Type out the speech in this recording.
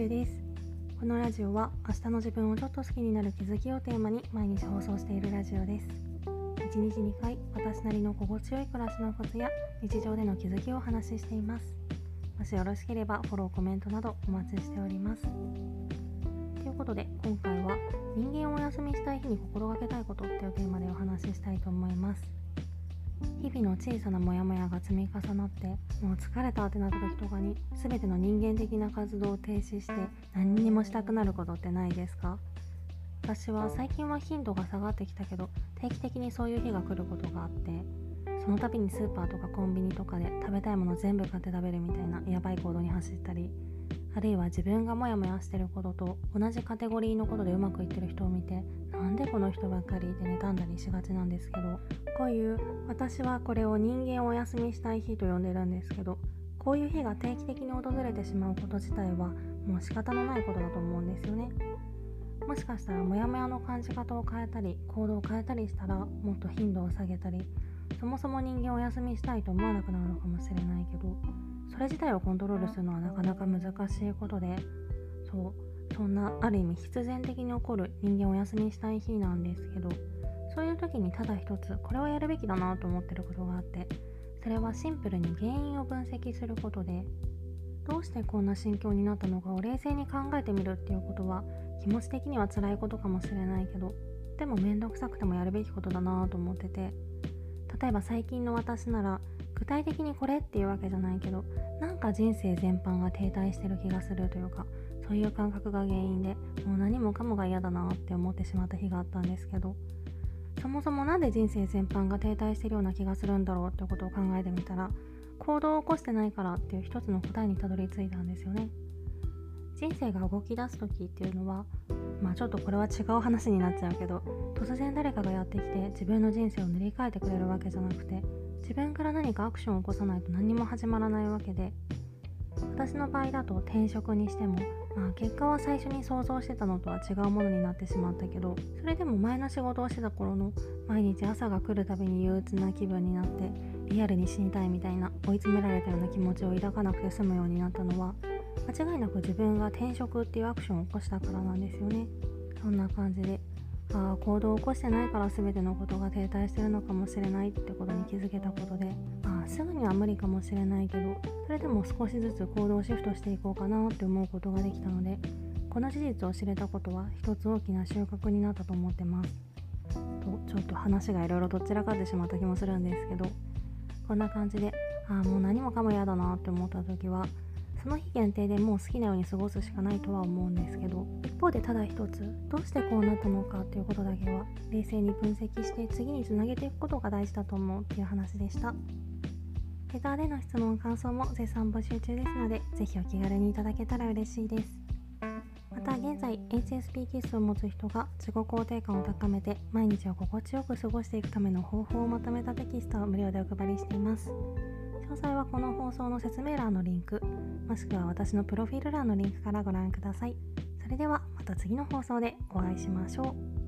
ルです。このラジオは明日の自分をちょっと好きになる気づきをテーマに毎日放送しているラジオです。1日2回私なりの心地よい暮らしのコツや日常での気づきをお話ししています。もしよろしければフォローコメントなどお待ちしております。ということで今回は人間をお休みしたい日に心がけたいことっていうテーマでお話ししたいと思います。日々の小さなモヤモヤが積み重なってもう疲れたってなった時とかに全ての人間的な活動を停止して何にもしたくなることってないですか？私は最近は頻度が下がってきたけど定期的にそういう日が来ることがあってその度にスーパーとかコンビニとかで食べたいもの全部買って食べるみたいなやばい行動に走ったりあるいは自分がモヤモヤしてることと同じカテゴリーのことでうまくいってる人を見てなんでこの人ばっかりって妬んだりしがちなんですけどこういう私はこれを人間をお休みしたい日と呼んでるんですけどこういう日が定期的に訪れてしまうこと自体はもう仕方のないことだと思うんですよね。もしかしたらモヤモヤの感じ方を変えたり行動を変えたりしたらもっと頻度を下げたりそもそも人間をお休みしたいと思わなくなるのかもしれないけどれ自体をコントロールするのはなかなか難しいことでそうそんなある意味必然的に起こる人間をお休みしたい日なんですけどそういう時にただ一つこれをやるべきだなと思ってることがあってそれはシンプルに原因を分析することでどうしてこんな心境になったのかを冷静に考えてみるっていうことは気持ち的には辛いことかもしれないけどでも面倒くさくてもやるべきことだなと思ってて例えば最近の私なら具体的にこれっていうわけじゃないけどなんか人生全般が停滞してる気がするというかそういう感覚が原因でもう何もかもが嫌だなって思ってしまった日があったんですけどそもそも何で人生全般が停滞してるような気がするんだろうってことを考えてみたら行動を起こしてないからっていう一つの答えにたどり着いたんですよね。人生が動き出す時っていうのはまあちょっとこれは違う話になっちゃうけど突然誰かがやってきて自分の人生を塗り替えてくれるわけじゃなくて自分から何かアクションを起こさないと何も始まらないわけで私の場合だと転職にしても、まあ、結果は最初に想像してたのとは違うものになってしまったけどそれでも前の仕事をしてた頃の毎日朝が来るたびに憂鬱な気分になってリアルに死にたいみたいな追い詰められたような気持ちを抱かなくて済むようになったのは間違いなく自分が転職っていうアクションを起こしたからなんですよね。そんな感じであ行動を起こしてないから全てのことが停滞してるのかもしれないってことに気づけたことであすぐには無理かもしれないけどそれでも少しずつ行動をシフトしていこうかなって思うことができたのでこの事実を知れたことは一つ大きな収穫になったと思ってます。とちょっと話がいろいろどちらかってしまった気もするんですけどこんな感じであもう何もかも嫌だなって思った時はその日限定でもう好きなように過ごすしかないとは思うんですけど一方でただ一つどうしてこうなったのかっていうことだけは冷静に分析して次につなげていくことが大事だと思うっていう話でした。レターでの質問感想も絶賛募集中ですのでぜひお気軽にいただけたら嬉しいです。また現在 HSP 気質を持つ人が自己肯定感を高めて毎日を心地よく過ごしていくための方法をまとめたテキストを無料でお配りしています。詳細はこの放送の説明欄のリンクもしくは私のプロフィール欄のリンクからご覧ください。それではまた次の放送でお会いしましょう。